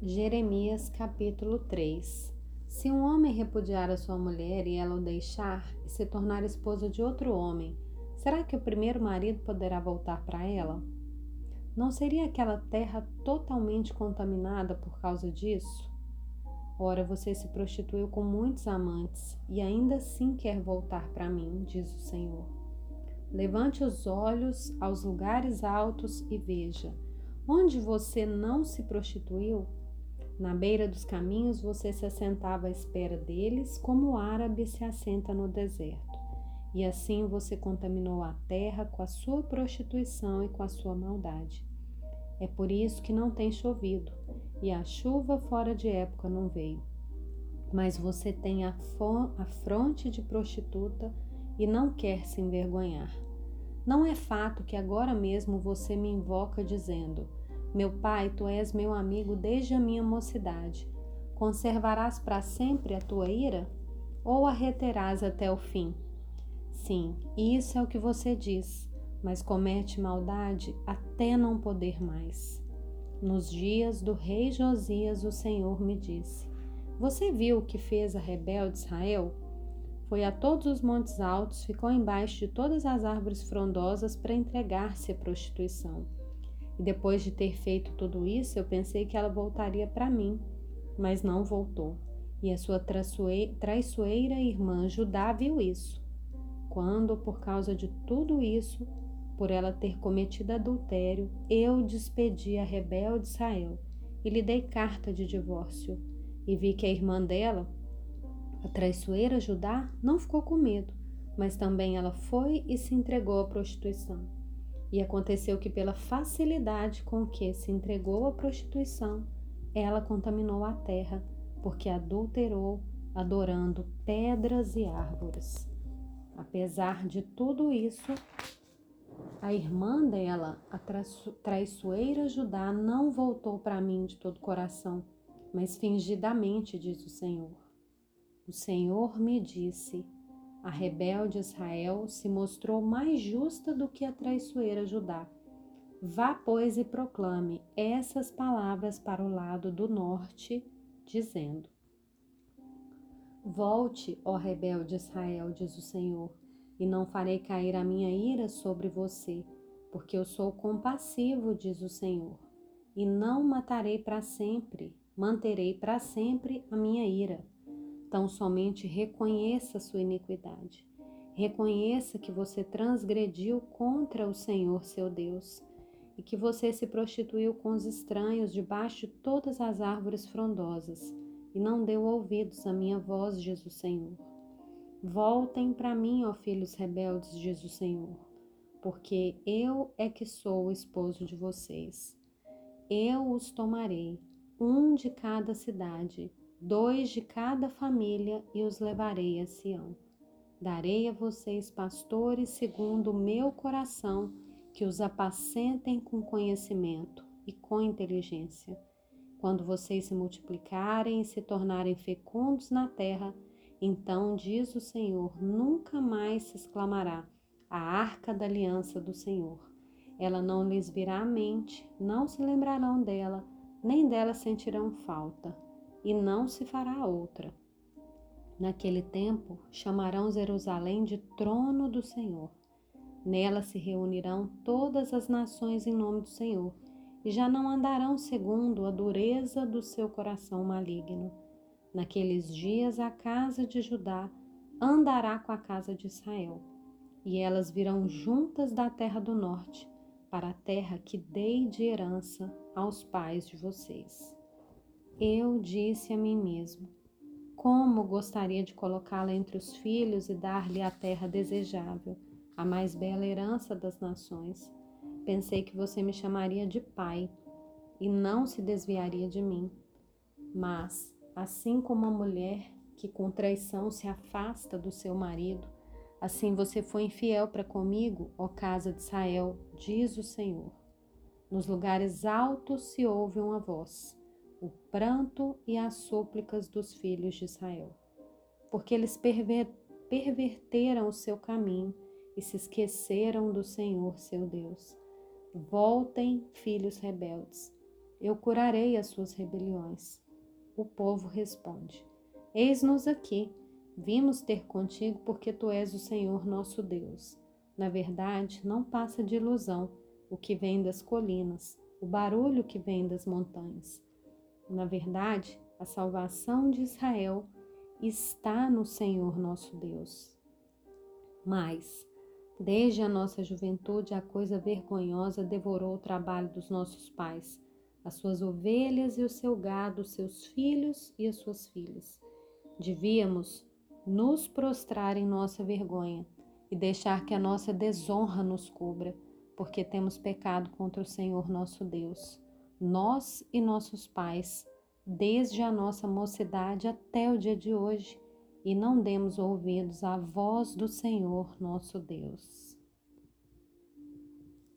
Jeremias capítulo 3 Se um homem repudiar a sua mulher e ela o deixar e se tornar esposa de outro homem, será que o primeiro marido poderá voltar para ela? Não seria aquela terra totalmente contaminada por causa disso? Ora, você se prostituiu com muitos amantes e ainda assim quer voltar para mim, diz o Senhor. Levante os olhos aos lugares altos e veja. Onde você não se prostituiu, na beira dos caminhos você se assentava à espera deles, como o árabe se assenta no deserto. E assim você contaminou a terra com a sua prostituição e com a sua maldade. É por isso que não tem chovido, e a chuva fora de época não veio. Mas você tem a, a fronte de prostituta e não quer se envergonhar. Não é fato que agora mesmo você me invoca dizendo: meu pai, tu és meu amigo desde a minha mocidade. Conservarás para sempre a tua ira? Ou a reterás até o fim? Sim, isso é o que você diz, mas comete maldade até não poder mais. Nos dias do rei Josias, o Senhor me disse: Você viu o que fez a rebelde Israel? Foi a todos os montes altos, ficou embaixo de todas as árvores frondosas para entregar-se à prostituição. E depois de ter feito tudo isso, eu pensei que ela voltaria para mim, mas não voltou. E a sua traiçoeira irmã Judá viu isso. Quando, por causa de tudo isso, por ela ter cometido adultério, eu despedi a rebelde Israel e lhe dei carta de divórcio. E vi que a irmã dela, a traiçoeira Judá, não ficou com medo, mas também ela foi e se entregou à prostituição. E aconteceu que, pela facilidade com que se entregou à prostituição, ela contaminou a terra, porque adulterou, adorando pedras e árvores. Apesar de tudo isso, a irmã dela, a traiçoeira Judá, não voltou para mim de todo o coração, mas fingidamente, diz o Senhor. O Senhor me disse: a rebelde Israel se mostrou mais justa do que a traiçoeira Judá. Vá, pois, e proclame essas palavras para o lado do norte, dizendo: Volte, ó rebelde Israel, diz o Senhor, e não farei cair a minha ira sobre você, porque eu sou compassivo, diz o Senhor, e não matarei para sempre, manterei para sempre a minha ira. Tão somente reconheça sua iniquidade. Reconheça que você transgrediu contra o Senhor seu Deus e que você se prostituiu com os estranhos debaixo de todas as árvores frondosas e não deu ouvidos à minha voz, diz o Senhor. Voltem para mim, ó filhos rebeldes, diz o Senhor, porque eu é que sou o esposo de vocês. Eu os tomarei, um de cada cidade, dois de cada família, e os levarei a Sião. Darei a vocês pastores segundo o meu coração, que os apacentem com conhecimento e com inteligência. Quando vocês se multiplicarem e se tornarem fecundos na terra, então, diz o Senhor, nunca mais se exclamará a arca da aliança do Senhor. Ela não lhes virá à mente, não se lembrarão dela, nem dela sentirão falta e não se fará outra. Naquele tempo chamarão Jerusalém de trono do Senhor. Nela se reunirão todas as nações em nome do Senhor, e já não andarão segundo a dureza do seu coração maligno. Naqueles dias a casa de Judá andará com a casa de Israel, e elas virão juntas da terra do norte, para a terra que dei de herança aos pais de vocês. Eu disse a mim mesmo: Como gostaria de colocá-la entre os filhos e dar-lhe a terra desejável, a mais bela herança das nações. Pensei que você me chamaria de pai e não se desviaria de mim. Mas, assim como a mulher que com traição se afasta do seu marido, assim você foi infiel para comigo, ó casa de Israel, diz o Senhor. Nos lugares altos se ouve uma voz o pranto e as súplicas dos filhos de Israel, porque eles perver perverteram o seu caminho e se esqueceram do Senhor seu Deus. Voltem, filhos rebeldes, eu curarei as suas rebeliões. O povo responde: Eis-nos aqui, vimos ter contigo porque tu és o Senhor nosso Deus. Na verdade, não passa de ilusão o que vem das colinas, o barulho que vem das montanhas. Na verdade, a salvação de Israel está no Senhor nosso Deus. Mas, desde a nossa juventude, a coisa vergonhosa devorou o trabalho dos nossos pais, as suas ovelhas e o seu gado, os seus filhos e as suas filhas. Devíamos nos prostrar em nossa vergonha e deixar que a nossa desonra nos cubra, porque temos pecado contra o Senhor nosso Deus, nós e nossos pais, desde a nossa mocidade até o dia de hoje, e não demos ouvidos à voz do Senhor nosso Deus.